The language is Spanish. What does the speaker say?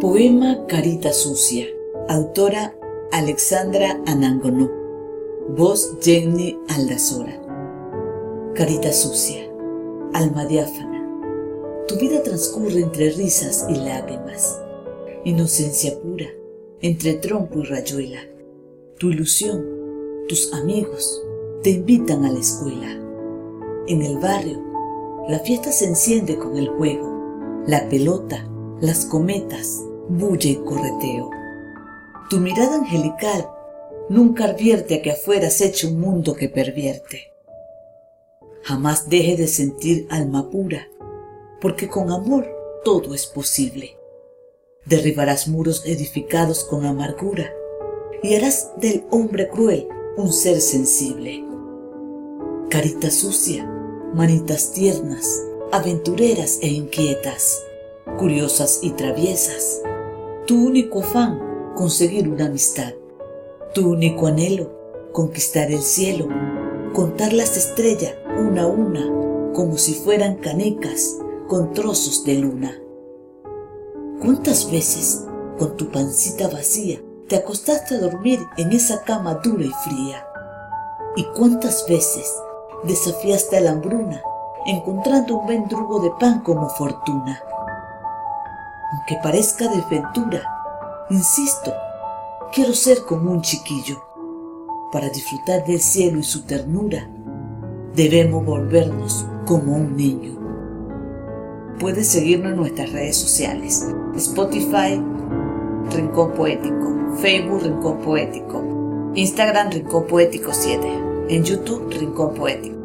Poema Carita Sucia. Autora Alexandra Anangonú. Voz Jenny Aldazora. Carita sucia. Alma diáfana. Tu vida transcurre entre risas y lágrimas. Inocencia pura, entre trompo y rayuela. Tu ilusión, tus amigos, te invitan a la escuela. En el barrio, la fiesta se enciende con el juego, la pelota, las cometas, bulla y correteo. Tu mirada angelical nunca advierte a que afuera se eche un mundo que pervierte. Jamás deje de sentir alma pura, porque con amor todo es posible. Derribarás muros edificados con amargura y harás del hombre cruel un ser sensible. Carita sucia, manitas tiernas, aventureras e inquietas, curiosas y traviesas, tu único afán, conseguir una amistad. Tu único anhelo, conquistar el cielo, contar las estrellas una a una, como si fueran canecas con trozos de luna. ¿Cuántas veces, con tu pancita vacía, te acostaste a dormir en esa cama dura y fría? ¿Y cuántas veces desafiaste a la hambruna, encontrando un vendrugo de pan como fortuna? Aunque parezca desventura, insisto, quiero ser como un chiquillo. Para disfrutar del cielo y su ternura, debemos volvernos como un niño. Puedes seguirnos en nuestras redes sociales, Spotify, Rincón Poético, Facebook, Rincón Poético, Instagram, Rincón Poético 7, en YouTube, Rincón Poético.